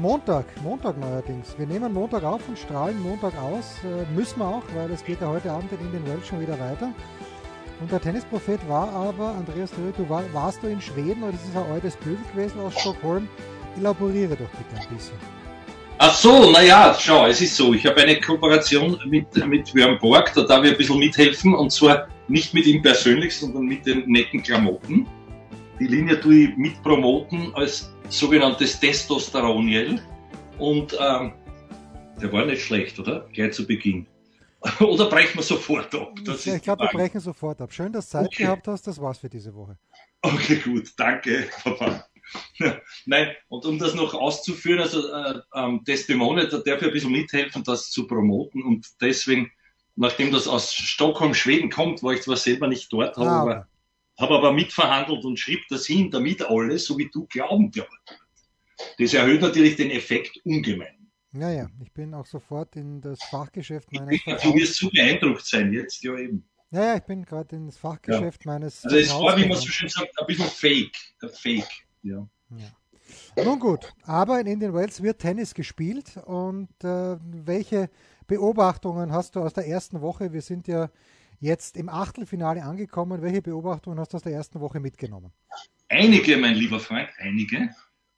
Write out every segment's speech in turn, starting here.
Montag, Montag neuerdings. Wir nehmen Montag auf und strahlen Montag aus. Äh, müssen wir auch, weil es geht ja heute Abend in den Welt schon wieder weiter. Und der Tennisprophet war aber, Andreas Dürr, du war, warst du in Schweden oder ist es ein altes Bild gewesen aus Stockholm? Elaboriere doch bitte ein bisschen. Ach so, naja, schau, es ist so, ich habe eine Kooperation mit, mit Björn Borg, da darf ich ein bisschen mithelfen und zwar nicht mit ihm persönlich, sondern mit den netten Klamotten. Die Linie tue ich mit promoten als sogenanntes Testosteroniel und ähm, der war nicht schlecht, oder? Gleich zu Beginn. oder brechen wir sofort ab? Das ich glaube, wir brechen sofort ab. Schön, dass du Zeit okay. gehabt hast, das war's für diese Woche. Okay, gut, danke, Papa. Nein, und um das noch auszuführen, also äh, ähm, Testimonial, da darf ich ein bisschen mithelfen, das zu promoten und deswegen, nachdem das aus Stockholm, Schweden kommt, war ich zwar selber nicht dort, habe ah, aber, hab aber mitverhandelt und schrieb das hin, damit alle, so wie du, glauben dürfen. Das erhöht natürlich den Effekt ungemein. Naja, ich bin auch sofort in das Fachgeschäft meines Vertrauens. Du wirst so beeindruckt sein jetzt, ja eben. Naja, ich bin gerade ins Fachgeschäft ja. meines. Also es war, wie man so schön sagt, ein bisschen fake. Fake. Ja. ja. Nun gut, aber in Indian Wells wird Tennis gespielt und äh, welche Beobachtungen hast du aus der ersten Woche? Wir sind ja jetzt im Achtelfinale angekommen. Welche Beobachtungen hast du aus der ersten Woche mitgenommen? Einige, mein lieber Freund, einige.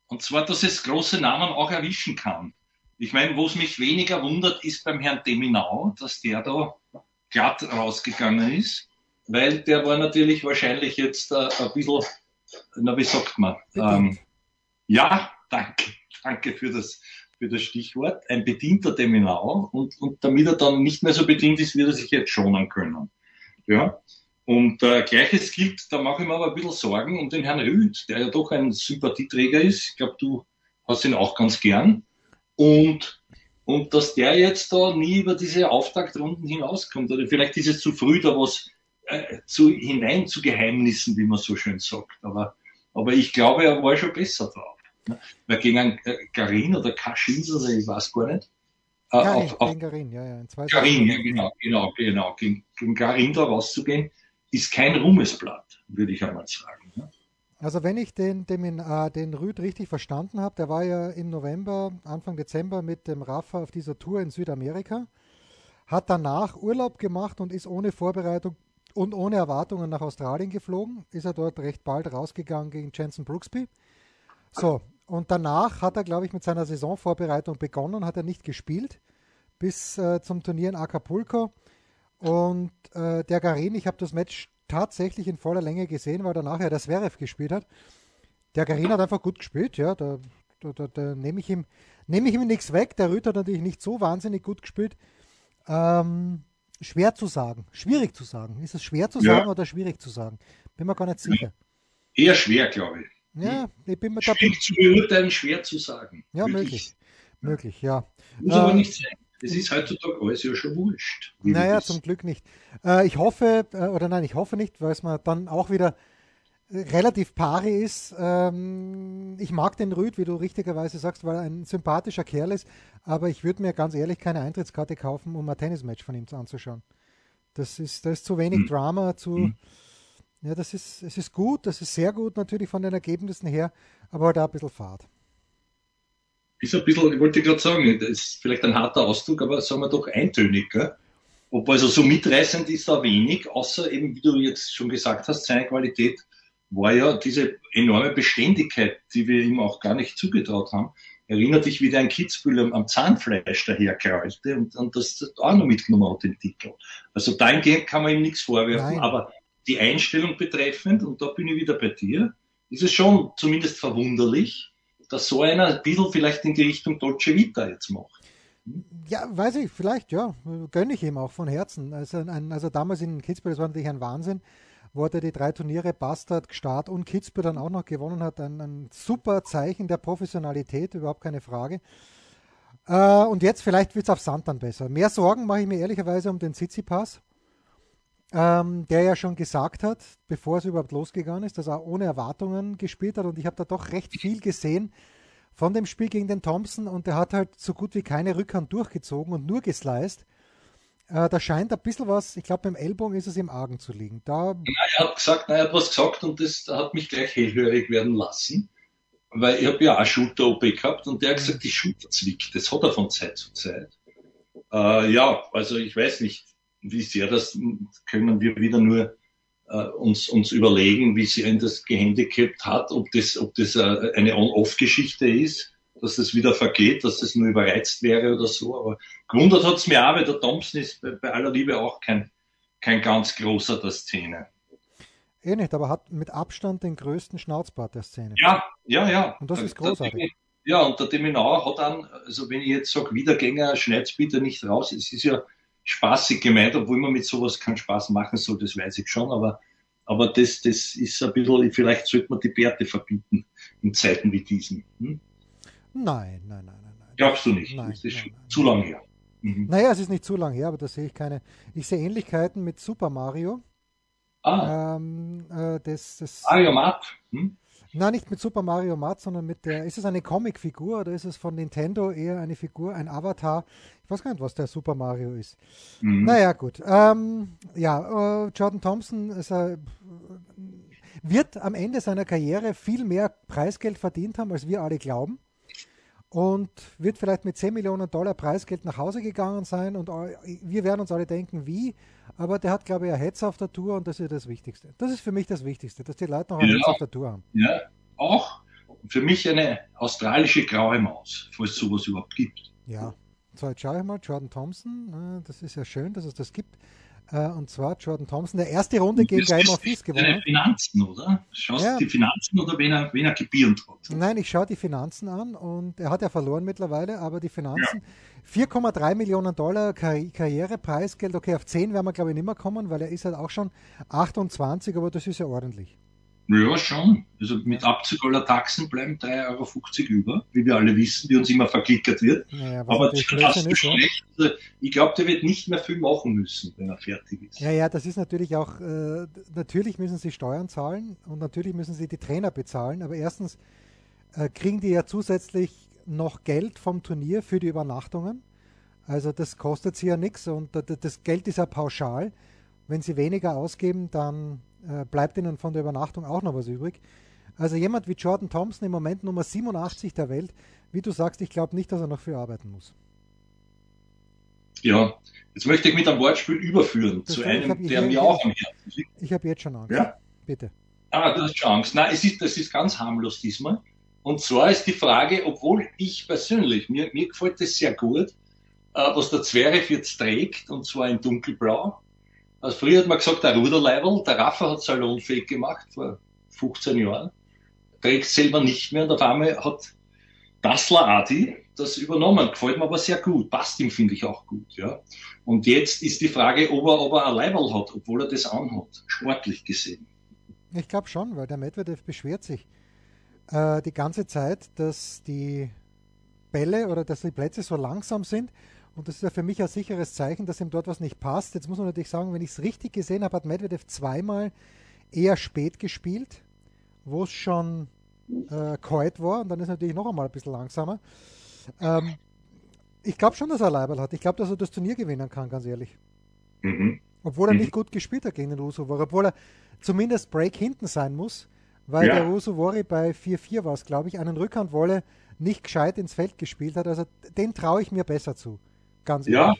Und zwar, dass es große Namen auch erwischen kann. Ich meine, wo es mich weniger wundert, ist beim Herrn Deminau, dass der da glatt rausgegangen ist, weil der war natürlich wahrscheinlich jetzt äh, ein bisschen na, wie sagt man? Ähm, ja, danke, danke für das, für das Stichwort. Ein bedienter Deminau und, und damit er dann nicht mehr so bedient ist, wird er sich jetzt schonen können. Ja. Und äh, gleiches gilt, da mache ich mir aber ein bisschen Sorgen um den Herrn Rüd, der ja doch ein Sympathieträger ist. Ich glaube, du hast ihn auch ganz gern. Und, und dass der jetzt da nie über diese Auftaktrunden hinauskommt. Oder vielleicht ist es zu früh, da was äh, zu, hinein zu Geheimnissen, wie man so schön sagt. Aber, aber ich glaube, er war schon besser drauf. Weil gegen einen Garin oder Kaschins oder ich weiß gar nicht. Äh, Garin, auf, auf, gegen Garin, ja, ja. In Garin, ja, genau, genau, genau. Gegen, gegen Garin da rauszugehen, ist kein Ruhmesblatt, würde ich einmal sagen. Ne? Also wenn ich den, den, äh, den Rüd richtig verstanden habe, der war ja im November, Anfang Dezember mit dem Rafa auf dieser Tour in Südamerika, hat danach Urlaub gemacht und ist ohne Vorbereitung und ohne Erwartungen nach Australien geflogen. Ist er dort recht bald rausgegangen gegen Jensen Brooksby. So, und danach hat er, glaube ich, mit seiner Saisonvorbereitung begonnen, hat er nicht gespielt bis äh, zum Turnier in Acapulco. Und äh, der Garin, ich habe das Match tatsächlich in voller Länge gesehen, weil er nachher das Zverev gespielt hat. Der Garin hat einfach gut gespielt, ja, da, da, da, da nehme ich ihm, nehme ich ihm nichts weg. Der Rüth hat natürlich nicht so wahnsinnig gut gespielt. Ähm, Schwer zu sagen, schwierig zu sagen. Ist es schwer zu sagen oder schwierig zu sagen? Bin mir gar nicht sicher. Eher schwer, glaube ich. Ja, ich bin mir da. Schwierig zu beurteilen, schwer zu sagen. Ja, möglich. Möglich, ja. Muss äh, aber nicht sein. Das ist heutzutage alles ja schon wurscht. Naja, zum Glück nicht. Äh, ich hoffe, äh, oder nein, ich hoffe nicht, weil es mir dann auch wieder relativ pari ist. Ähm, ich mag den Rüd, wie du richtigerweise sagst, weil er ein sympathischer Kerl ist, aber ich würde mir ganz ehrlich keine Eintrittskarte kaufen, um ein Tennismatch von ihm anzuschauen. Das ist, da ist zu wenig mhm. Drama, zu. Mhm. Ja, das ist, es ist gut, das ist sehr gut natürlich von den Ergebnissen her, aber halt auch ein bisschen fad. Ist ein bisschen, ich wollte gerade sagen, das ist vielleicht ein harter Ausdruck, aber sagen wir doch eintönig, gell? Ob also so mitreißend ist da wenig, außer eben, wie du jetzt schon gesagt hast, seine Qualität war ja diese enorme Beständigkeit, die wir ihm auch gar nicht zugetraut haben. Erinnert dich, wie der ein Kitzbühel am Zahnfleisch daherkraulte und, und das auch noch mitgenommen hat, den Titel. Also dahingehend kann man ihm nichts vorwerfen, Nein. aber die Einstellung betreffend, und da bin ich wieder bei dir, ist es schon zumindest verwunderlich, dass so einer ein bisschen vielleicht in die Richtung Dolce Vita jetzt macht. Ja, weiß ich, vielleicht, ja. Gönne ich ihm auch von Herzen. Also, ein, also damals in Kitzbühel, das war natürlich ein Wahnsinn wo er die drei Turniere Bastard, Start und Kitzbühel dann auch noch gewonnen hat. Ein, ein super Zeichen der Professionalität, überhaupt keine Frage. Äh, und jetzt vielleicht wird es auf Sand dann besser. Mehr Sorgen mache ich mir ehrlicherweise um den Tsitsipas, ähm, der ja schon gesagt hat, bevor es überhaupt losgegangen ist, dass er ohne Erwartungen gespielt hat. Und ich habe da doch recht viel gesehen von dem Spiel gegen den Thompson und der hat halt so gut wie keine Rückhand durchgezogen und nur gesliced. Äh, da scheint ein bisschen was, ich glaube, beim Ellbogen ist es im Argen zu liegen. Da ja, er hat gesagt, er hat was gesagt und das hat mich gleich hellhörig werden lassen. Weil ich habe ja auch Schulter-OP gehabt und der hat gesagt, die Schulter zwickt. Das hat er von Zeit zu Zeit. Äh, ja, also ich weiß nicht, wie sehr das können wir wieder nur äh, uns, uns überlegen, wie sie ihn das gehandicapt hat, ob das, ob das äh, eine On-Off-Geschichte ist dass das wieder vergeht, dass das nur überreizt wäre oder so. Aber gewundert hat es mir auch, weil der Thompson ist bei, bei, aller Liebe auch kein, kein ganz großer der Szene. Eh nicht, aber hat mit Abstand den größten Schnauzbart der Szene. Ja, ja, ja. Und das ist großartig. Der, ja, und der Deminauer hat dann, also wenn ich jetzt sage, Wiedergänger, schneid's bitte nicht raus. Es ist ja spaßig gemeint, obwohl man mit sowas keinen Spaß machen soll, das weiß ich schon, aber, aber das, das ist ein bisschen, vielleicht sollte man die Bärte verbieten in Zeiten wie diesen. Hm? Nein, nein, nein, nein. nein. Glaubst du nicht? Nein, das ist nein, zu lang her. Mhm. Naja, es ist nicht zu lang her, aber da sehe ich keine. Ich sehe Ähnlichkeiten mit Super Mario. Ah. Ähm, äh, das, das, Mario Matt. Hm? Nein, nicht mit Super Mario Matt, sondern mit der. Ist es eine Comicfigur oder ist es von Nintendo eher eine Figur, ein Avatar? Ich weiß gar nicht, was der Super Mario ist. Mhm. Naja, gut. Ähm, ja, äh, Jordan Thompson ist, äh, wird am Ende seiner Karriere viel mehr Preisgeld verdient haben, als wir alle glauben und wird vielleicht mit 10 Millionen Dollar Preisgeld nach Hause gegangen sein und wir werden uns alle denken, wie, aber der hat, glaube ich, ein Hetz auf der Tour und das ist das Wichtigste. Das ist für mich das Wichtigste, dass die Leute noch ein Ja. Hetz auf der Tour haben. Ja, auch für mich eine australische graue Maus, falls es sowas überhaupt gibt. Ja, so jetzt schaue ich mal, Jordan Thompson, äh, das ist ja schön, dass es das gibt. Äh, Und zwar Jordan Thompson, der erste Runde gegen Guy Monfils gewonnen Seine hat. Finanzen, oder? Schaust Ja. die Finanzen oder wen er, wen er gebierend hat? Nein, ich schaue die Finanzen an und er hat ja verloren mittlerweile, aber die Finanzen, 4,3 Millionen Dollar Karri Karrierepreisgeld, okay, auf 10 werden wir glaube ich nicht mehr kommen, weil er ist halt auch schon 28, aber das ist ja ordentlich. Ja, schon. Also mit Abzug aller Taxen bleiben 3,50 Euro über, wie wir alle wissen, die uns immer verklickert wird. Naja, Aber das ist schlecht. Also ich glaube, der wird nicht mehr viel machen müssen, wenn er fertig ist. Ja, ja, das ist natürlich auch, äh, natürlich müssen sie Steuern zahlen und natürlich müssen sie die Trainer bezahlen, aber erstens äh, kriegen die ja zusätzlich noch Geld vom Turnier für die Übernachtungen. Also das kostet sie ja nichts und da- da- das Geld ist ja pauschal. Wenn sie weniger ausgeben, dann äh, bleibt ihnen von der Übernachtung auch noch was übrig. Also jemand wie Jordan Thompson im Moment Nummer 87 der Welt, wie du sagst, ich glaube nicht, dass er noch viel arbeiten muss. Ja, jetzt möchte ich mit einem Wortspiel überführen Das zu einem, hab- der mir auch am Herzen liegt. Ich habe jetzt schon Angst. Ja. Bitte. Ah, du hast schon Angst. Nein, es ist, das ist ganz harmlos diesmal. Und zwar ist die Frage, obwohl ich persönlich, mir, mir gefällt das sehr gut, äh, was der Zverev jetzt trägt, und zwar in dunkelblau. Also früher hat man gesagt, der Ruderleiberl, der Rafa hat salonfähig gemacht, vor 15 Jahren. Trägt selber nicht mehr und auf einmal hat Dassler Adi das übernommen. Gefällt mir aber sehr gut. Passt ihm, finde ich auch gut, ja. Und jetzt ist die Frage, ob er, ob er ein Leiberl hat, obwohl er das anhat, sportlich gesehen. Ich glaube schon, weil der Medvedev beschwert sich äh, die ganze Zeit, dass die Bälle oder dass die Plätze so langsam sind. Und das ist ja für mich ein sicheres Zeichen, dass ihm dort was nicht passt. Jetzt muss man natürlich sagen, wenn ich es richtig gesehen habe, hat Medvedev zweimal eher spät gespielt, wo es schon äh, kalt war. Und dann ist natürlich noch einmal ein bisschen langsamer. Ähm, ich glaube schon, dass er Leiberl hat. Ich glaube, dass er das Turnier gewinnen kann, ganz ehrlich. Mhm. Obwohl er Mhm. nicht gut gespielt hat gegen den Rusovori, obwohl er zumindest Break hinten sein muss, weil Ja. der Rusovori bei 4-4 war es, glaube ich, einen Rückhandwolle nicht gescheit ins Feld gespielt hat. Also den traue ich mir besser zu. Ganz Ja.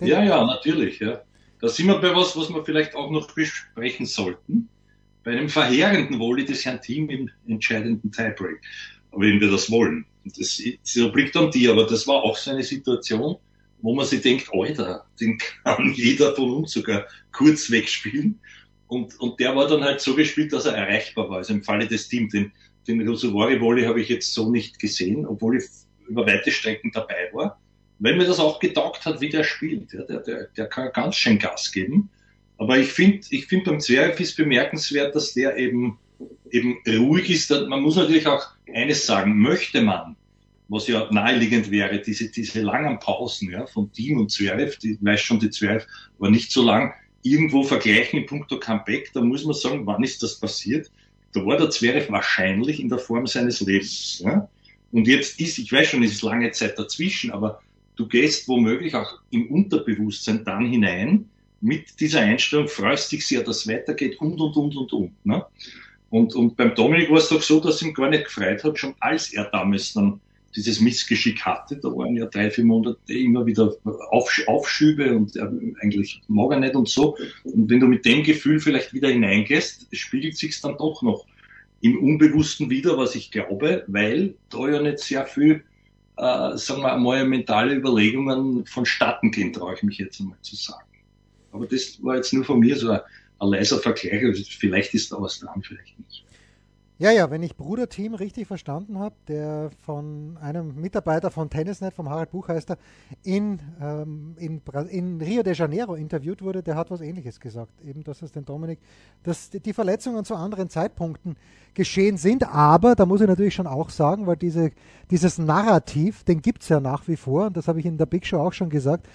ehrlich. Ja, ja, natürlich, ja. Da sind wir bei was, was wir vielleicht auch noch besprechen sollten. Bei einem verheerenden Volley des Herrn Team im entscheidenden Tiebreak. Wenn wir das wollen. Und das, das obliegt an dir, aber das war auch so eine Situation, wo man sich denkt, Alter, den kann jeder von uns sogar kurz wegspielen. Und, und der war dann halt so gespielt, dass er erreichbar war. Also im Falle des Teams, den, den Rosovori Volley habe ich jetzt so nicht gesehen, obwohl ich über weite Strecken dabei war weil mir das auch getaugt hat, wie der spielt. Ja, der, der, der kann ganz schön Gas geben. Aber ich finde, ich finde beim Zverev ist bemerkenswert, dass der eben, eben ruhig ist. Man muss natürlich auch eines sagen, möchte man was ja naheliegend wäre, diese, diese langen Pausen ja, von Team und Zverev, die weiß schon, die Zverev war nicht so lang, irgendwo vergleichen in puncto Comeback, da muss man sagen, wann ist das passiert? Da war der Zverev wahrscheinlich in der Form seines Lebens. Ja? Und jetzt ist, ich weiß schon, es ist lange Zeit dazwischen, aber du gehst womöglich auch im Unterbewusstsein dann hinein mit dieser Einstellung, freust dich sehr, dass es weitergeht und, und, und, und, und. Ne? Und, und beim Dominik war es doch so, dass ihm gar nicht gefreut hat, schon als er damals dann dieses Missgeschick hatte. Da waren ja drei, vier Monate immer wieder Aufsch Aufschübe und äh, eigentlich mag er nicht und so. Und wenn du mit dem Gefühl vielleicht wieder hineingehst, spiegelt sich dann doch noch im Unbewussten wieder, was ich glaube, weil da ja nicht sehr viel, äh, sagen wir mal, mentale Überlegungen vonstatten gehen, traue ich mich jetzt einmal zu sagen. Aber das war jetzt nur von mir so ein, ein leiser Vergleich. Also vielleicht ist da was dran, vielleicht nicht. Ja, ja, wenn ich Bruderteam richtig verstanden habe, der von einem Mitarbeiter von Tennisnet, vom Harald Buchheister, in, ähm, in, in, Rio de Janeiro interviewt wurde, der hat was ähnliches gesagt. Eben, dass es den Dominik, dass die Verletzungen zu anderen Zeitpunkten geschehen sind, aber da muss ich natürlich schon auch sagen, weil diese, dieses Narrativ, den gibt es ja nach wie vor, und das habe ich in der Big Show auch schon gesagt,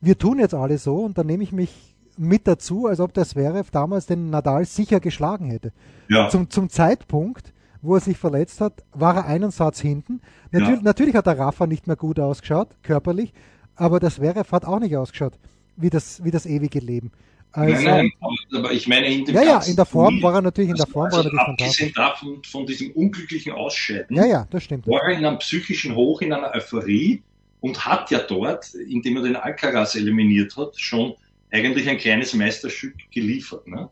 wir tun jetzt alle so und da nehme ich mich mit dazu, als ob der Zverev damals den Nadal sicher geschlagen hätte. Ja. Zum, zum Zeitpunkt, wo er sich verletzt hat, war er einen Satz hinten. Natürlich, ja. natürlich hat der Rafa nicht mehr gut ausgeschaut, körperlich, aber das Zverev hat auch nicht ausgeschaut wie das, wie das ewige Leben. Also, nein, nein, aber ich meine in dem Ja, ja, in der Form war er natürlich in der Form also war er natürlich abgesehen davon von diesem unglücklichen Ausscheiden. Ja, ja, das stimmt. War er in einem psychischen Hoch, in einer Euphorie und hat ja dort, indem er den Alcaraz eliminiert hat, schon eigentlich ein kleines Meisterstück geliefert. Ne?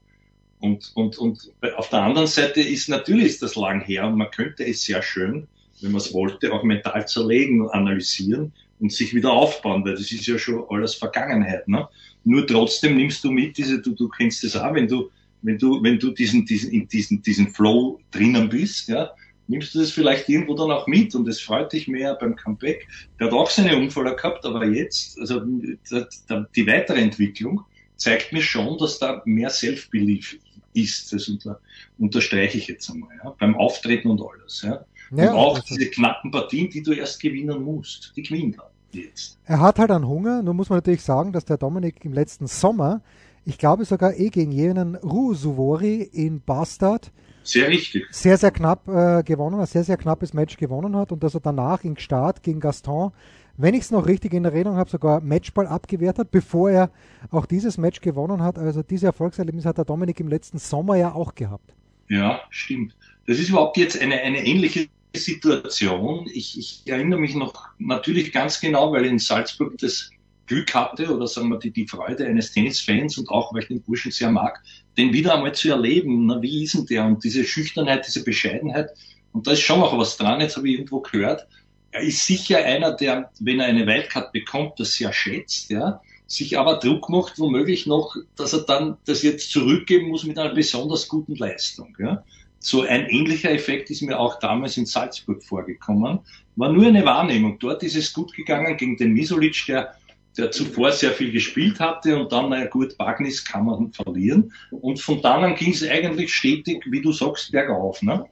Und, und, und auf der anderen Seite ist natürlich ist das lang her und man könnte es sehr schön, wenn man es wollte, auch mental zerlegen und analysieren und sich wieder aufbauen, weil das ist ja schon alles Vergangenheit. Ne? Nur trotzdem nimmst du mit diese, du, du kennst das auch, wenn du, wenn du, wenn du diesen, diesen, in diesen, diesen Flow drinnen bist, ja, nimmst du das vielleicht irgendwo dann auch mit und es freut dich mehr beim Comeback. Der hat auch seine Unfälle gehabt, aber jetzt, also die weitere Entwicklung zeigt mir schon, dass da mehr Self-Belief ist. Das unter, unterstreiche ich jetzt einmal, ja, beim Auftreten und alles. Ja. Ja, und auch diese knappen Partien, die du erst gewinnen musst, die gewinnt er jetzt. Er hat halt einen Hunger, nur muss man natürlich sagen, dass der Dominik im letzten Sommer, ich glaube sogar eh gegen jenen Ruusuvori in Bastard, sehr richtig. Sehr, sehr knapp äh, gewonnen, ein sehr, sehr knappes Match gewonnen hat und dass er danach in Start gegen Gaston, wenn ich es noch richtig in Erinnerung habe, sogar Matchball abgewehrt hat, bevor er auch dieses Match gewonnen hat. Also diese Erfolgserlebnis hat der Dominik im letzten Sommer ja auch gehabt. Ja, stimmt. Das ist überhaupt jetzt eine, eine ähnliche Situation. Ich, ich erinnere mich noch natürlich ganz genau, weil in Salzburg das Glück hatte oder sagen wir die, die Freude eines Tennisfans und auch, weil ich den Burschen sehr mag, den wieder einmal zu erleben. Na, wie ist denn der? Und diese Schüchternheit, diese Bescheidenheit. Und da ist schon noch was dran. Jetzt habe ich irgendwo gehört. Er ist sicher einer, der, wenn er eine Wildcard bekommt, das sehr schätzt, ja, sich aber Druck macht, womöglich noch, dass er dann das jetzt zurückgeben muss mit einer besonders guten Leistung. Ja. So ein ähnlicher Effekt ist mir auch damals in Salzburg vorgekommen. War nur eine Wahrnehmung. Dort ist es gut gegangen gegen den Misolic, der der zuvor sehr viel gespielt hatte und dann, naja gut, Bagnis kann man verlieren. Und von dann an ging es eigentlich stetig, wie du sagst, bergauf. Ne?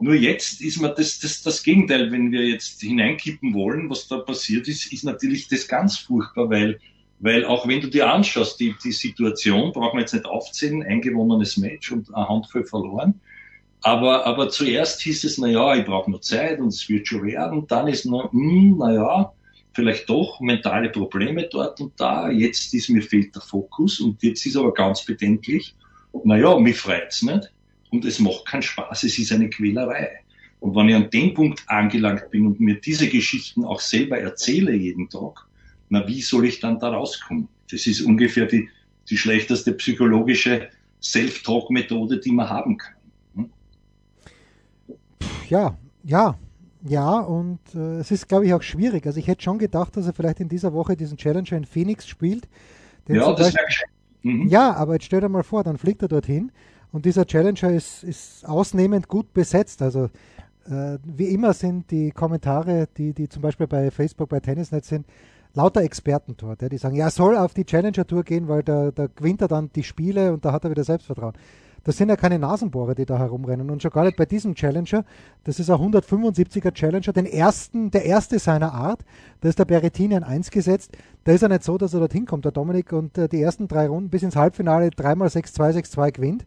Nur jetzt ist mir das, das, das Gegenteil, wenn wir jetzt hineinkippen wollen, was da passiert ist, ist natürlich das ganz furchtbar, weil, weil auch wenn du dir anschaust, die, die Situation, brauchen wir jetzt nicht aufzählen, ein gewonnenes Match und eine Handvoll verloren. Aber, aber zuerst hieß es, na ja, ich brauche nur Zeit und es wird schon werden. Dann ist nur, hm, na ja, vielleicht doch mentale Probleme dort und da. Jetzt ist mir fehlt der Fokus und jetzt ist aber ganz bedenklich. Naja, mich freut's nicht und es macht keinen Spaß. Es ist eine Quälerei. Und wenn ich an dem Punkt angelangt bin und mir diese Geschichten auch selber erzähle jeden Tag, na, wie soll ich dann da rauskommen? Das ist ungefähr die, die schlechteste psychologische Self-Talk-Methode, die man haben kann. Hm? Ja, ja, ja, und äh, es ist, glaube ich, auch schwierig. Also ich hätte schon gedacht, dass er vielleicht in dieser Woche diesen Challenger in Phoenix spielt. Ja, das wäre mhm. Ja, aber jetzt stell dir mal vor, dann fliegt er dorthin und dieser Challenger ist, ist ausnehmend gut besetzt. Also äh, wie immer sind die Kommentare, die, die zum Beispiel bei Facebook, bei Tennisnet sind, lauter Experten dort. Ja, die sagen, ja, er soll auf die Challenger Tour gehen, weil da, da gewinnt er dann die Spiele und da hat er wieder Selbstvertrauen. Das sind ja keine Nasenbohrer, die da herumrennen. Und schon gar nicht bei diesem Challenger. Das ist ein 175er Challenger, den ersten, der erste seiner Art. Da ist der Berrettini ein 1 gesetzt. Da ist er nicht so, dass er dorthin kommt, der Dominik, und äh, die ersten drei Runden bis ins Halbfinale dreimal 6-2, 6-2 gewinnt.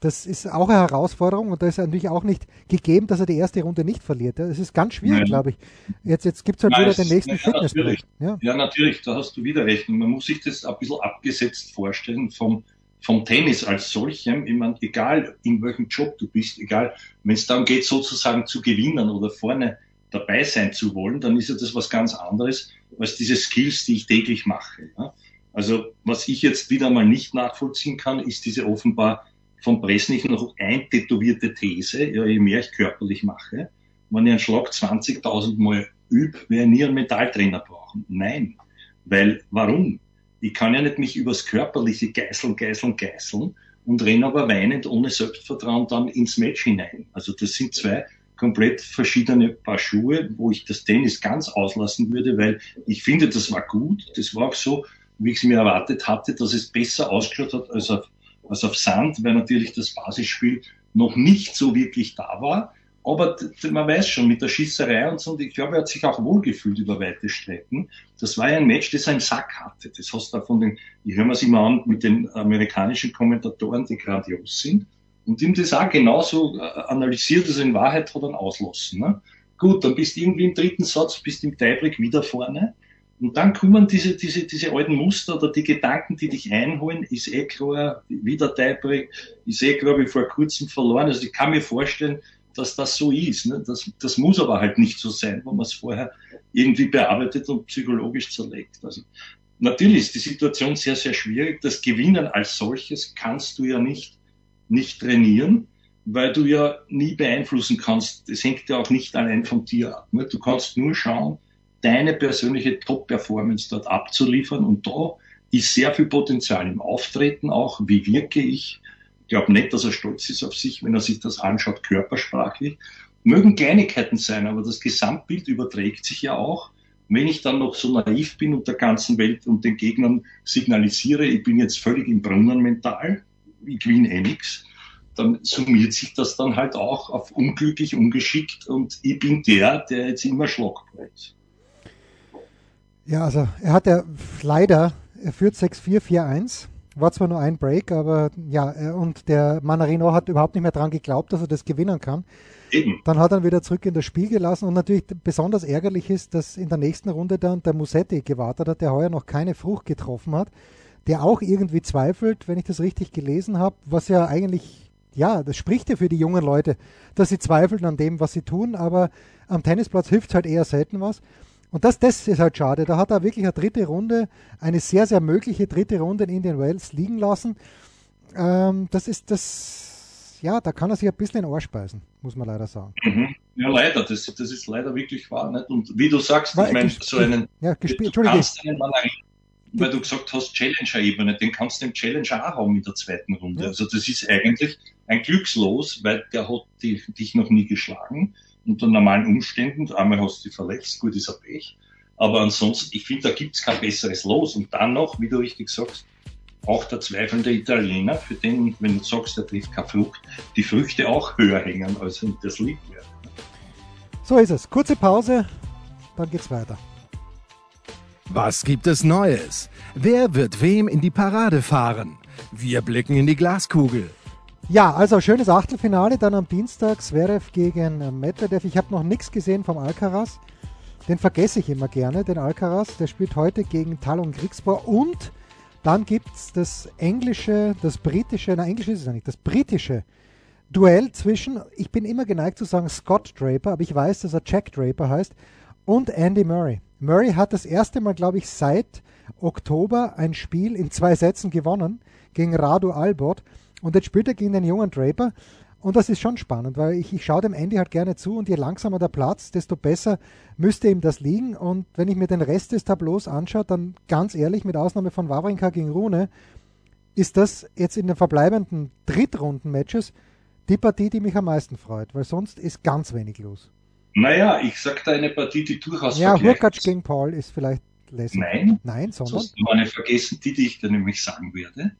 Das ist auch eine Herausforderung und da ist natürlich auch nicht gegeben, dass er die erste Runde nicht verliert. Das ist ganz schwierig, glaube ich. Jetzt, jetzt gibt es halt Nein, wieder den nächsten ja, Fitnessbericht. Ja. ja, natürlich, da hast du wieder recht. Und man muss sich das ein bisschen abgesetzt vorstellen vom, vom Tennis als solchem. Ich meine, egal in welchem Job du bist, egal, wenn es darum geht, sozusagen zu gewinnen oder vorne dabei sein zu wollen, dann ist ja das was ganz anderes als diese Skills, die ich täglich mache. Ja? Also was ich jetzt wieder mal nicht nachvollziehen kann, ist diese offenbar von Bresnik noch eintätowierte These, ja, je mehr ich körperlich mache, wenn ich einen Schlag 20.000 Mal übe, werde ich nie einen Metalltrainer brauchen. Nein. Weil, warum? Ich kann ja nicht mich übers körperliche geißeln, geißeln, geißeln und renne aber weinend ohne Selbstvertrauen dann ins Match hinein. Also das sind zwei komplett verschiedene Paar Schuhe, wo ich das Tennis ganz auslassen würde, weil ich finde, das war gut. Das war auch so, wie ich es mir erwartet hatte, dass es besser ausgeschaut hat als auf als auf Sand, weil natürlich das Basisspiel noch nicht so wirklich da war. Aber man weiß schon, mit der Schießerei und so, und ich glaube, er hat sich auch wohlgefühlt über weite Strecken. Das war ja ein Match, das er im Sack hatte. Das hast du von den, ich höre mir es immer an, mit den amerikanischen Kommentatoren, die grandios sind. Und ihm das auch genauso äh, analysiert, er in Wahrheit hat dann auslassen. Ne? Gut, dann bist du irgendwie im dritten Satz, bist im Tiebreak wieder vorne. Und dann kommen diese, diese, diese alten Muster oder die Gedanken, die dich einholen, ist eh klar, wieder Tiebreak, ist eh klar, wie vor kurzem verloren. Also ich kann mir vorstellen, dass das so ist. Ne? Das, das muss aber halt nicht so sein, wenn man es vorher irgendwie bearbeitet und psychologisch zerlegt. Also natürlich ist die Situation sehr, sehr schwierig. Das Gewinnen als solches kannst du ja nicht, nicht trainieren, weil du ja nie beeinflussen kannst. Das hängt ja auch nicht allein von dir ab. Ne? Du kannst nur schauen, deine persönliche Top-Performance dort abzuliefern. Und da ist sehr viel Potenzial im Auftreten auch. Wie wirke ich? Ich glaube nicht, dass er stolz ist auf sich, wenn er sich das anschaut, körpersprachlich. Mögen Kleinigkeiten sein, aber das Gesamtbild überträgt sich ja auch. Wenn ich dann noch so naiv bin und der ganzen Welt und den Gegnern signalisiere, ich bin jetzt völlig im Brunnen mental, ich gewinne eh nix, dann summiert sich das dann halt auch auf unglücklich, ungeschickt und ich bin der, der jetzt immer Schlag bleibt. Ja, also er hat ja leider, er führt 6-4-4-1. War zwar nur ein Break, aber ja, und der Manarino hat überhaupt nicht mehr daran geglaubt, dass er das gewinnen kann. Eben. Dann hat er wieder zurück in das Spiel gelassen und natürlich besonders ärgerlich ist, dass in der nächsten Runde dann der Musetti gewartet hat, der heuer noch keine Frucht getroffen hat, der auch irgendwie zweifelt, wenn ich das richtig gelesen habe, was ja eigentlich, ja, das spricht ja für die jungen Leute, dass sie zweifeln an dem, was sie tun, aber am Tennisplatz hilft halt eher selten was. Und das, das ist halt schade. Da hat er wirklich eine dritte Runde, eine sehr, sehr mögliche dritte Runde in Indian Wells liegen lassen. Ähm, das ist das, ja, da kann er sich ein bisschen in den Arsch beißen, muss man leider sagen. Mhm. Ja, leider, das, das ist leider wirklich wahr. Nicht? Und wie du sagst, Weil, ich meine, so einen, ja, gespielt, du kannst einen weil du gesagt hast, Challenger-Ebene, den kannst du im Challenger auch haben in der zweiten Runde. Ja. Also das ist eigentlich ein Glückslos, weil der hat die, dich noch nie geschlagen unter normalen Umständen. Einmal hast du dich verletzt, gut ist ein Pech. Aber ansonsten, ich finde, da gibt es kein besseres Los. Und dann noch, wie du richtig sagst, auch der zweifelnde Italiener, für den, wenn du sagst, der trifft keine Frucht, die Früchte auch höher hängen, als wenn das liegt wird. So ist es. Kurze Pause, dann geht's weiter. Was gibt es Neues? Wer wird wem in die Parade fahren? Wir blicken in die Glaskugel. Ja, also schönes Achtelfinale dann am Dienstag, Zverev gegen Medvedev. Ich habe noch nichts gesehen vom Alcaraz. Den vergesse ich immer gerne, den Alcaraz. Der spielt heute gegen Talon Grigspor und dann gibt es das englische, das britische, na englisch ist es eigentlich, das britische Duell zwischen, ich bin immer geneigt zu sagen Scott Draper, aber ich weiß, dass er Jack Draper heißt, und Andy Murray. Murray hat das erste Mal, glaube ich, seit Oktober ein Spiel in zwei Sätzen gewonnen gegen Radu Albert. Und jetzt spielt er gegen den jungen Draper. Und das ist schon spannend, weil ich, ich schaue dem Andy halt gerne zu und je langsamer der Platz, desto besser müsste ihm das liegen. Und wenn ich mir den Rest des Tableaus anschaue, dann ganz ehrlich, mit Ausnahme von Wawrinka gegen Rune, ist das jetzt in den verbleibenden Drittrunden-Matches die Partie, die mich am meisten freut, weil sonst ist ganz wenig los. Naja, ich sag da eine Partie, die durchaus Ja, Hurkacz gegen Paul ist vielleicht lässig. Nein. Nein, sondern? Du hast eine vergessen, die, die ich dir nämlich sagen werde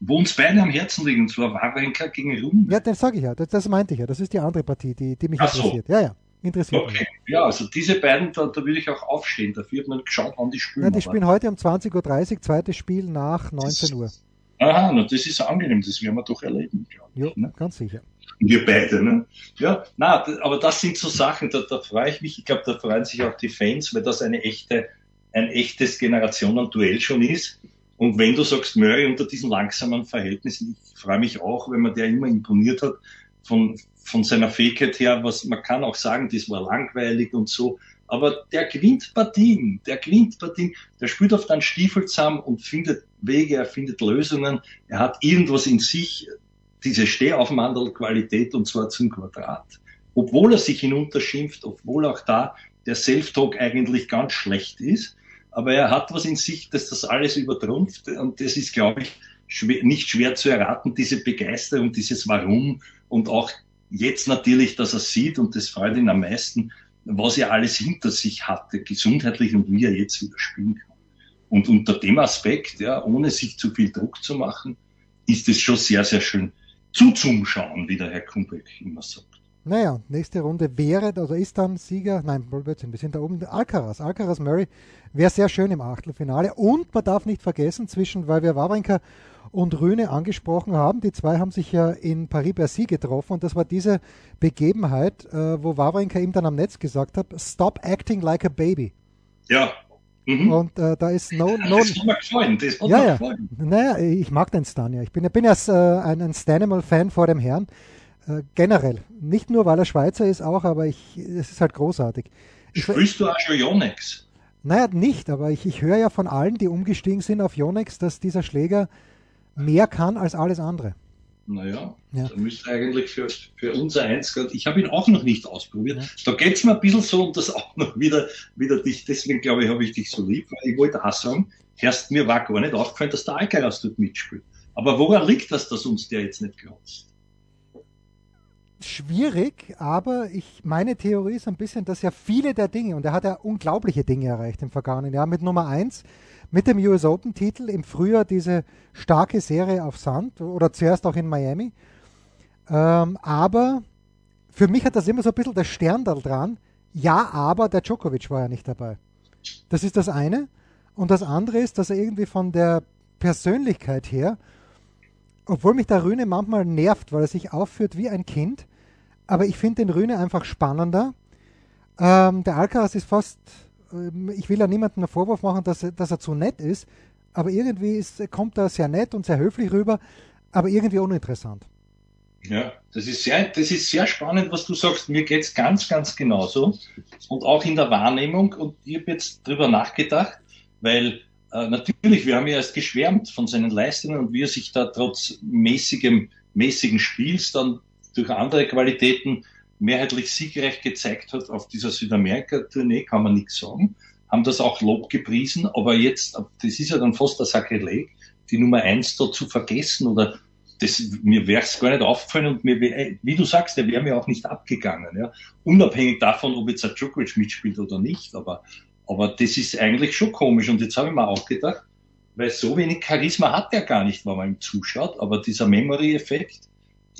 wo uns beide am Herzen liegen, und zwar Wawrinka gegen Rum. Ja, das sage ich ja, das, das, meinte ich ja. Das ist die andere Partie, die, die mich Ach interessiert. So. Ja, ja, interessiert Okay, ja, also diese beiden, da, da würde ich auch aufstehen. Dafür hat man geschaut, wann die spielen. Ja, die spielen heute um 20.30 Uhr, zweites Spiel nach 19 Uhr. Aha, na, das ist angenehm, das werden wir doch erleben, glaube ich. Ne? ganz sicher. Wir beide, ne? Ja, na, aber das sind so Sachen, da, da freue ich mich. Ich glaube, da freuen sich auch die Fans, weil das eine echte, ein echtes Generationenduell schon ist. Und wenn du sagst, Murray unter diesen langsamen Verhältnissen, ich freue mich auch, wenn man der immer imponiert hat von, von seiner Fähigkeit her, was man kann auch sagen, das war langweilig und so. Aber der gewinnt Partien, der gewinnt Partien, der spielt auf den Stiefel zusammen und findet Wege, er findet Lösungen, er hat irgendwas in sich, diese Stehaufmandel-Qualität und zwar zum Quadrat. Obwohl er sich hinunterschimpft, obwohl auch da der Self-Talk eigentlich ganz schlecht ist, aber er hat was in sich, dass das alles übertrumpft und das ist, glaube ich, schwer, nicht schwer zu erraten, diese Begeisterung, dieses Warum und auch jetzt natürlich, dass er sieht und das freut ihn am meisten, was er alles hinter sich hatte, gesundheitlich und wie er jetzt wieder spielen kann. Und unter dem Aspekt, ja, ohne sich zu viel Druck zu machen, ist es schon sehr, sehr schön zuzuschauen, wie der Herr Kumbeck immer sagt. Naja, nächste Runde wäre, oder ist dann Sieger, nein, Blödsinn, wir sind da oben, Alcaraz, Alcaraz Murray wäre sehr schön im Achtelfinale und man darf nicht vergessen, zwischen, weil wir Wawrinka und Rühne angesprochen haben, die zwei haben sich ja in Paris-Bercy getroffen und das war diese Begebenheit, äh, wo Wawrinka ihm dann am Netz gesagt hat, stop acting like a baby. Ja. Mhm. Und äh, da ist no, no, das mir gefallen. Das Ja, ja. Naja, ich mag den Stan ja. Ich bin, bin ja äh, ein, ein Stanimal-Fan vor dem Herrn. Äh, generell. Nicht nur, weil er Schweizer ist, auch, aber ich, es ist halt großartig. Ich, Spielst du auch schon Yonex? naja, nicht, aber ich, ich höre ja von allen, die umgestiegen sind auf Yonex, dass dieser Schläger mehr kann als alles andere. Naja, Ja. da müsste eigentlich für, für unser eins, ich habe ihn auch noch nicht ausprobiert. Da geht's mir ein bisschen so und das auch noch wieder, wieder dich, deswegen glaube ich, habe ich dich so lieb, weil ich wollte auch sagen, erst mir war gar nicht aufgefallen, dass der Alcaraz dort mitspielt. Aber woran liegt das, dass uns der jetzt nicht gehabt Schwierig, aber ich, meine Theorie ist ein bisschen, dass ja viele der Dinge, und er hat ja unglaubliche Dinge erreicht im vergangenen Jahr mit Nummer 1, mit dem US Open Titel, im Frühjahr diese starke Serie auf Sand oder zuerst auch in Miami. Ähm, aber für mich hat das immer so ein bisschen der Stern da dran. Ja, aber der Djokovic war ja nicht dabei. Das ist das eine. Und das andere ist, dass er irgendwie von der Persönlichkeit her, obwohl mich der Rühne manchmal nervt, weil er sich aufführt wie ein Kind, aber ich finde den Rühne einfach spannender. Ähm, der Alcaraz ist fast, ähm, ich will ja niemandem einen Vorwurf machen, dass, er- dass er zu nett ist, aber irgendwie ist, kommt er sehr nett und sehr höflich rüber, aber irgendwie uninteressant. Ja, das ist sehr, das ist sehr spannend, was du sagst. Mir geht's ganz, ganz genauso. Und auch in der Wahrnehmung. Und ich habe jetzt drüber nachgedacht, weil äh, natürlich, wir haben ja erst geschwärmt von seinen Leistungen und wie er sich da trotz mäßigem, mäßigen Spiels dann durch andere Qualitäten mehrheitlich siegreich gezeigt hat auf dieser Südamerika-Tournee, kann man nichts sagen. Haben das auch Lob gepriesen, aber jetzt, das ist ja dann fast das Sakrileg, die Nummer eins da zu vergessen oder das, mir wäre es gar nicht aufgefallen und mir, wär- wie du sagst, der wäre mir auch nicht abgegangen, ja. Unabhängig davon, ob jetzt ein Djokovic mitspielt oder nicht, aber, aber das ist eigentlich schon komisch und jetzt habe ich mir auch gedacht, weil so wenig Charisma hat er gar nicht, wenn man ihm zuschaut, aber dieser Memory-Effekt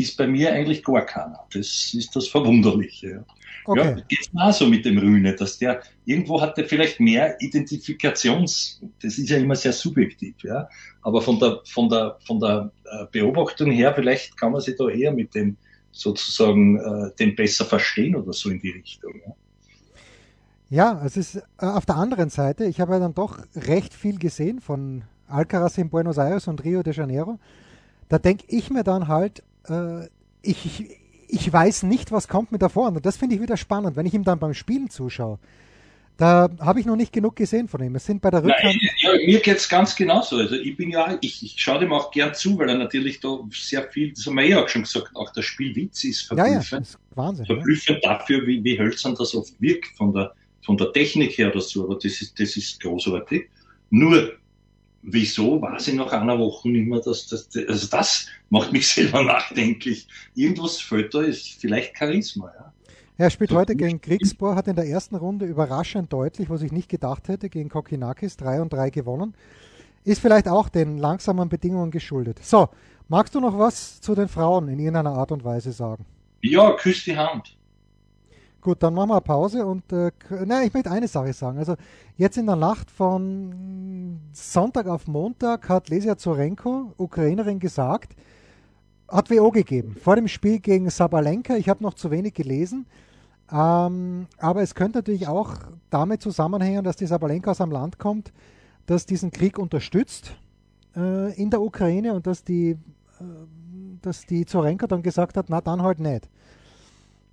ist bei mir eigentlich gar keiner. Das ist das Verwunderliche, ja. Okay. Ja, geht's mir auch so mit dem Rühne, dass der irgendwo hat der vielleicht mehr Identifikations, das ist ja immer sehr subjektiv, ja. Aber von der, von der, von der äh, Beobachtung her, vielleicht kann man sich da eher mit dem sozusagen äh, den besser verstehen oder so in die Richtung. Ja. Ja, es ist äh, auf der anderen Seite, ich habe ja dann doch recht viel gesehen von Alcaraz in Buenos Aires und Rio de Janeiro. Da denke ich mir dann halt, äh, ich, ich, ich weiß nicht, was kommt mit da vorne. Und das finde ich wieder spannend, wenn ich ihm dann beim Spielen zuschaue. Da habe ich noch nicht genug gesehen von ihm. Es sind bei der Nein, Rückhand. ja, mir geht's ganz genauso. Also ich bin ja, ich, ich schaue dem auch gern zu, weil er natürlich da sehr viel, das haben wir ja auch schon gesagt, auch der Spielwitz ist Ja, ja, verblüffend. das ist Wahnsinn. Ja. verblüffend dafür, wie, wie hölzern das oft wirkt von der, von der Technik her oder so, aber das ist, das ist großartig. Nur, wieso weiß ich nach einer Woche nicht mehr, dass das, also das macht mich selber nachdenklich. Irgendwas fehlt da, ist vielleicht Charisma, ja. Er spielt heute gegen Kriegspor, hat in der ersten Runde überraschend deutlich, was ich nicht gedacht hätte, gegen Kokinakis 3 und 3 gewonnen. Ist vielleicht auch den langsamen Bedingungen geschuldet. So, magst du noch was zu den Frauen in irgendeiner Art und Weise sagen? Ja, küss die Hand. Gut, dann machen wir Pause und äh, na, ich möchte eine Sache sagen. Also jetzt in der Nacht von Sonntag auf Montag hat Lesia Zorenko, Ukrainerin, gesagt, hat WO gegeben vor dem Spiel gegen Sabalenka. Ich habe noch zu wenig gelesen, ähm, aber es könnte natürlich auch damit zusammenhängen, dass die Sabalenka aus einem Land kommt, das diesen Krieg unterstützt äh, in der Ukraine und dass die, äh, dass die Zorenko dann gesagt hat, na dann halt nicht.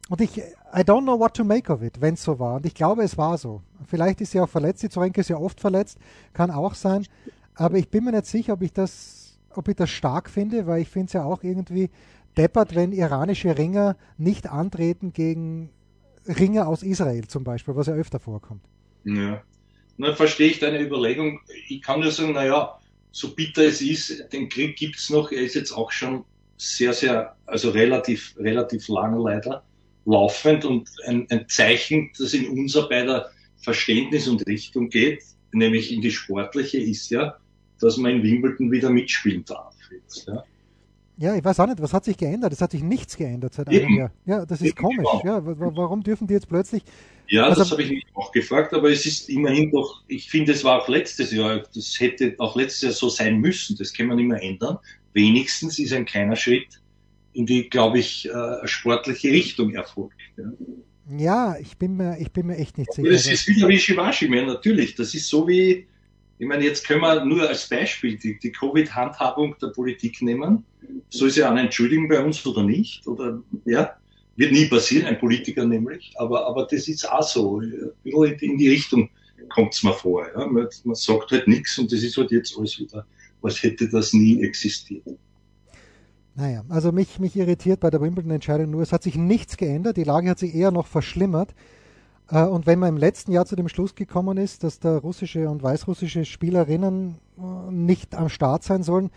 Und ich, I don't know what to make of it, wenn es so war. Und ich glaube, es war so. Vielleicht ist sie auch verletzt. Die Zorenke ist ja oft verletzt, kann auch sein. Aber ich bin mir nicht sicher, ob ich das, ob ich das stark finde, weil ich finde es ja auch irgendwie deppert, wenn iranische Ringer nicht antreten gegen Ringer aus Israel zum Beispiel, was ja öfter vorkommt. Ja. Na, verstehe ich deine Überlegung. Ich kann nur sagen, naja, so bitter es ist, den Krieg gibt es noch. Er ist jetzt auch schon sehr, sehr, also relativ, relativ lang leider laufend und ein, ein Zeichen, das in unser beider Verständnis und Richtung geht, nämlich in die sportliche, ist ja, dass man in Wimbledon wieder mitspielen darf. Jetzt, ja. Ja, ich weiß auch nicht, was hat sich geändert? Es hat sich nichts geändert seit einem Jahr. Ja, das ist Eben komisch. Genau. Ja, warum dürfen die jetzt plötzlich. Ja, also, das habe ich mich auch gefragt, aber es ist immerhin doch, ich finde, es war auch letztes Jahr, das hätte auch letztes Jahr so sein müssen, das kann man nicht mehr ändern. Wenigstens ist ein kleiner Schritt in die, glaube ich, äh, sportliche Richtung erfolgt. Ja. ja, ich, bin mir, ich bin mir echt nicht sicher. Das ist wieder wie mehr natürlich. Das ist so wie, ich meine, jetzt können wir nur als Beispiel die, die Covid-Handhabung der Politik nehmen. Soll sie eine Entschuldigung bei uns oder nicht? Oder, ja, wird nie passieren, ein Politiker nämlich. Aber, aber das ist auch so. In die Richtung kommt es mir vor. Ja. Man, man sagt halt nichts und das ist halt jetzt alles wieder, als hätte das nie existiert. Naja, also mich, mich irritiert bei der Wimbledon-Entscheidung nur, es hat sich nichts geändert, die Lage hat sich eher noch verschlimmert. Äh, und wenn man im letzten Jahr zu dem Schluss gekommen ist, dass da russische und weißrussische Spielerinnen äh, nicht am Start sein sollen,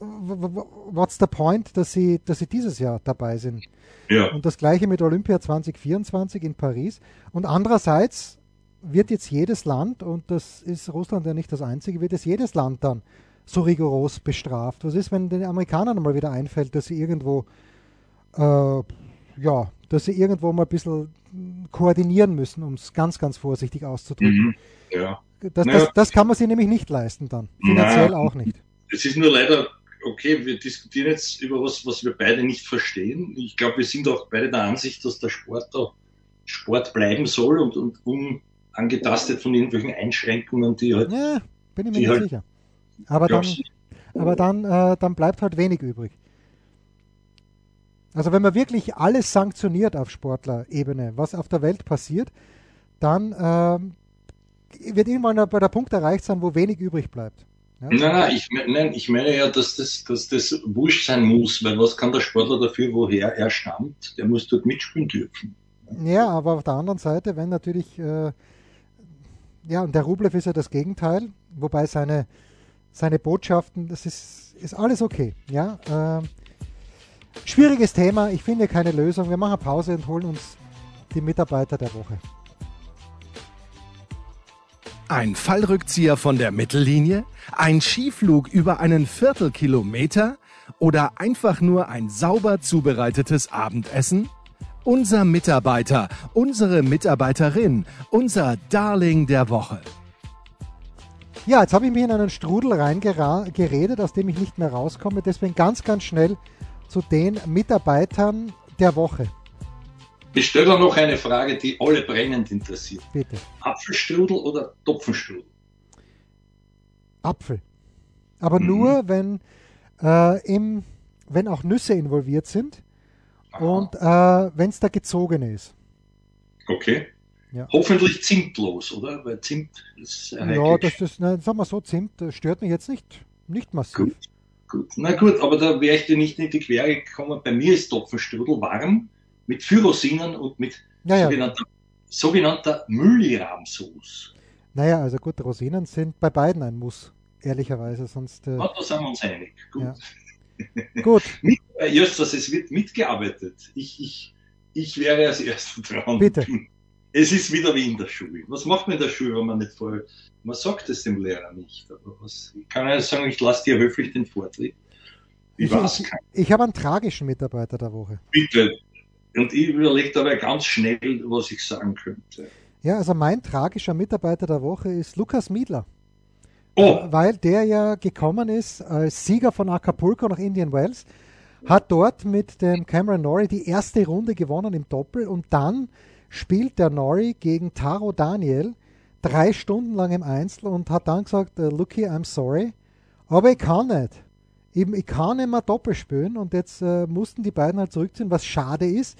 what's the point, dass sie, dass sie dieses Jahr dabei sind? Ja. Und das gleiche mit Olympia 2024 in Paris. Und andererseits wird jetzt jedes Land, und das ist Russland ja nicht das einzige, wird jetzt jedes Land dann so rigoros bestraft? Was ist, wenn den Amerikanern mal wieder einfällt, dass sie irgendwo, äh, ja, dass sie irgendwo mal ein bisschen koordinieren müssen, um es ganz, ganz vorsichtig auszudrücken? Mhm. Ja. Das, naja, das, das, kann man sich nämlich nicht leisten dann. Finanziell naja, auch nicht. Es ist nur leider, okay, wir diskutieren jetzt über was, was wir beide nicht verstehen. Ich glaube, wir sind auch beide der Ansicht, dass der Sport da Sport bleiben soll und, und unangetastet von irgendwelchen Einschränkungen, die halt. Ja, bin ich mir nicht halt, sicher. Aber dann, aber dann, äh, dann bleibt halt wenig übrig. Also wenn man wirklich alles sanktioniert auf Sportlerebene, was auf der Welt passiert, dann ähm, wird irgendwann bei der Punkt erreicht sein, wo wenig übrig bleibt. Ja? Nein, nein ich, nein, ich meine ja, dass das, dass das wurscht sein muss, weil was kann der Sportler dafür, woher er stammt? Der muss dort mitspielen dürfen. Ja, aber auf der anderen Seite, wenn natürlich, äh, ja, und der Rublev ist ja das Gegenteil, wobei seine, seine Botschaften, das ist, ist alles okay. Ja? Äh, schwieriges Thema, ich finde keine Lösung. Wir machen Pause und holen uns die Mitarbeiter der Woche. Ein Fallrückzieher von der Mittellinie? Ein Skiflug über einen Viertelkilometer? Oder einfach nur ein sauber zubereitetes Abendessen? Unser Mitarbeiter, unsere Mitarbeiterin, unser Darling der Woche. Ja, jetzt habe ich mich in einen Strudel reingeredet, aus dem ich nicht mehr rauskomme. Deswegen ganz, ganz schnell zu den Mitarbeitern der Woche. Ich stelle da noch eine Frage, die alle brennend interessiert. Bitte. Apfelstrudel oder Topfenstrudel? Apfel. Aber mhm. nur, wenn, äh, im, wenn auch Nüsse involviert sind Aha. und äh, wenn es da gezogen ist. Okay. Ja. Hoffentlich zimtlos, oder? Weil Zimt ist Ja, das ist, na, sagen wir so, Zimt stört mich jetzt nicht, nicht massiv. Gut, gut. Na gut, aber da wäre ich dir nicht in die Quere gekommen. Bei mir ist Topfenstrudel warm mit Phyrosinern und mit ja, ja. sogenannter, sogenannter Müllrahmsoße. Naja, also gut, Rosinen sind bei beiden ein Muss, ehrlicherweise, sonst... Äh, da sind wir uns einig. Gut. Ja. gut. mit, äh, Justus, es wird mitgearbeitet. Ich, ich, ich wäre als Erster dran. Bitte. es ist wieder wie in der Schule. Was macht man in der Schule, wenn man nicht voll, man sagt es dem Lehrer nicht. Aber was, ich kann ja sagen, ich lasse dir höflich den Vortritt. Ich, ich, ich, ich habe einen tragischen Mitarbeiter der Woche. Bitte. Und ich überlege dabei ganz schnell, was ich sagen könnte. Ja, also mein tragischer Mitarbeiter der Woche ist Lukas Miedler. Oh. Weil der ja gekommen ist als Sieger von Acapulco nach Indian Wells, hat dort mit dem Cameron Norrie die erste Runde gewonnen im Doppel und dann spielt der Norrie gegen Taro Daniel drei Stunden lang im Einzel und hat dann gesagt, uh, Lucky, I'm sorry, aber ich kann nicht. Eben, ich kann nicht mehr Doppel spielen und jetzt äh, mussten die beiden halt zurückziehen, was schade ist,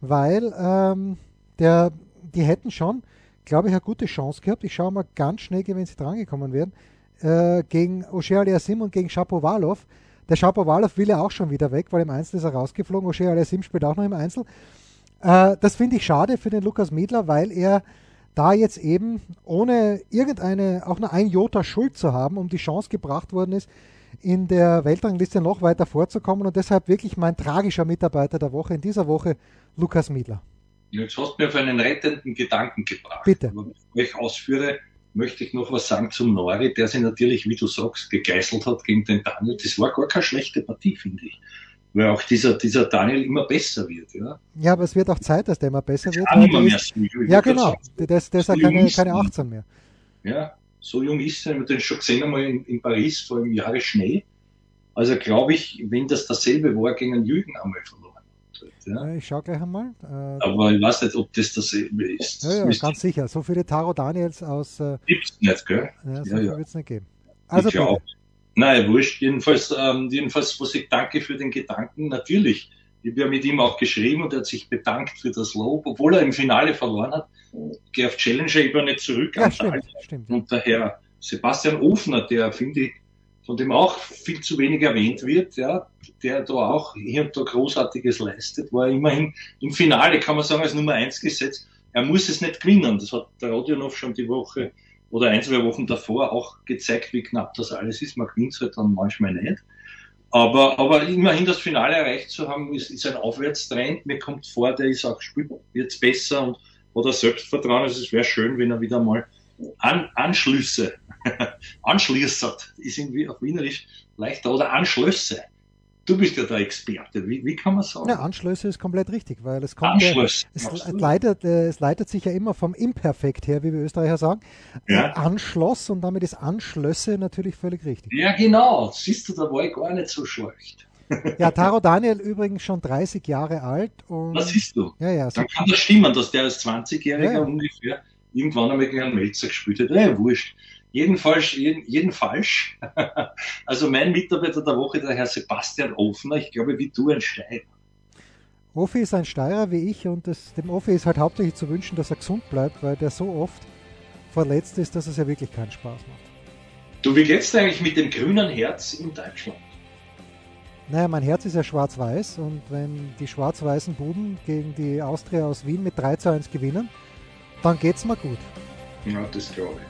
weil ähm, der, die hätten schon, glaube ich, eine gute Chance gehabt. Ich schaue mal ganz schnell, wenn sie drangekommen wären, äh, gegen O'Shea Aliasim und gegen Shapovalov. Der Shapovalov will ja auch schon wieder weg, weil im Einzel ist er rausgeflogen. O'Shea Aliasim spielt auch noch im Einzel. Äh, das finde ich schade für den Lukas Miedler, weil er da jetzt eben ohne irgendeine, auch nur ein Jota Schuld zu haben, um die Chance gebracht worden ist, in der Weltrangliste noch weiter vorzukommen und deshalb wirklich mein tragischer Mitarbeiter der Woche in dieser Woche, Lukas Miedler. Jetzt hast du mir auf einen rettenden Gedanken gebracht. Bitte. Aber bevor ich ausführe, möchte ich noch was sagen zum Nori, der sich natürlich, wie du sagst, gegeißelt hat gegen den Daniel. Das war gar keine schlechte Partie, finde ich. Weil auch dieser, dieser Daniel immer besser wird. Ja, ja aber es wird auch Zeit, dass der immer besser wird. Kann immer mehr ist, ja, genau. Das, das ist ja keine, keine 18 mehr. Ja, so jung ist er. Wir haben den schon gesehen einmal in, in Paris vor einem Jahre Schnee. Also glaube ich, wenn das dasselbe war, gegen einen Jürgen einmal verloren. Ja. Ich schaue gleich einmal. Äh, Aber ich weiß nicht, ob das dasselbe ist. Ja, ja ganz sicher. So viele Taro Daniels aus. Äh, Gibt es nicht, gell? Ja, so ja, ja. wird es nicht geben. Also, ich auch. Nein, wurscht. Jedenfalls, ähm, jedenfalls, was ich danke für den Gedanken. Natürlich. Ich habe ja mit ihm auch geschrieben und er hat sich bedankt für das Lob, obwohl er im Finale verloren hat. Gehe auf Challenger-Ebene zurück. Ja, stimmt, stimmt. Und der Herr Sebastian Ofner, der, finde ich, von dem auch viel zu wenig erwähnt wird, ja, der da auch hier und da Großartiges leistet, war immerhin im Finale, kann man sagen, als Nummer eins gesetzt. Er muss es nicht gewinnen. Das hat der Rodionov schon die Woche oder ein, zwei Wochen davor auch gezeigt, wie knapp das alles ist. Man gewinnt es halt dann manchmal nicht. Aber, aber immerhin das Finale erreicht zu haben, ist, ist ein Aufwärtstrend. Mir kommt vor, der ist auch spielt jetzt besser und oder Selbstvertrauen. Also es wäre schön, wenn er wieder mal An, Anschlüsse, anschließert, ist irgendwie auf Wienerisch leichter, oder Anschlüsse Du bist ja der Experte. Wie, wie kann man sagen? Ja, Anschlüsse ist komplett richtig, weil es kommt ja, es, leitet, äh, es leitet sich ja immer vom Imperfekt her, wie wir Österreicher sagen. Ja. Anschloss und damit ist Anschlösse natürlich völlig richtig. Ja, genau. Siehst du, da war ich gar nicht so schlecht. Ja, Taro Daniel übrigens schon 30 Jahre alt. Und das siehst du. Ja, ja, Dann kann das stimmen, dass der als 20-Jähriger ja, ungefähr irgendwann einmal gegen einen Melzer gespielt hat. Ja, wurscht. Jedenfalls, jeden, jedenfalls, also mein Mitarbeiter der Woche, der Herr Sebastian Ofner, ich glaube, wie du ein Steirer. Offi ist ein Steirer wie ich und das, dem Offi ist halt hauptsächlich zu wünschen, dass er gesund bleibt, weil der so oft verletzt ist, dass es ja wirklich keinen Spaß macht. Du, wie geht's dir eigentlich mit dem grünen Herz in Deutschland? Naja, mein Herz ist ja schwarz-weiß und wenn die schwarz-weißen Buden gegen die Austria aus Wien mit 3 zu 1 gewinnen, dann geht's mir gut. Ja, das glaube ich.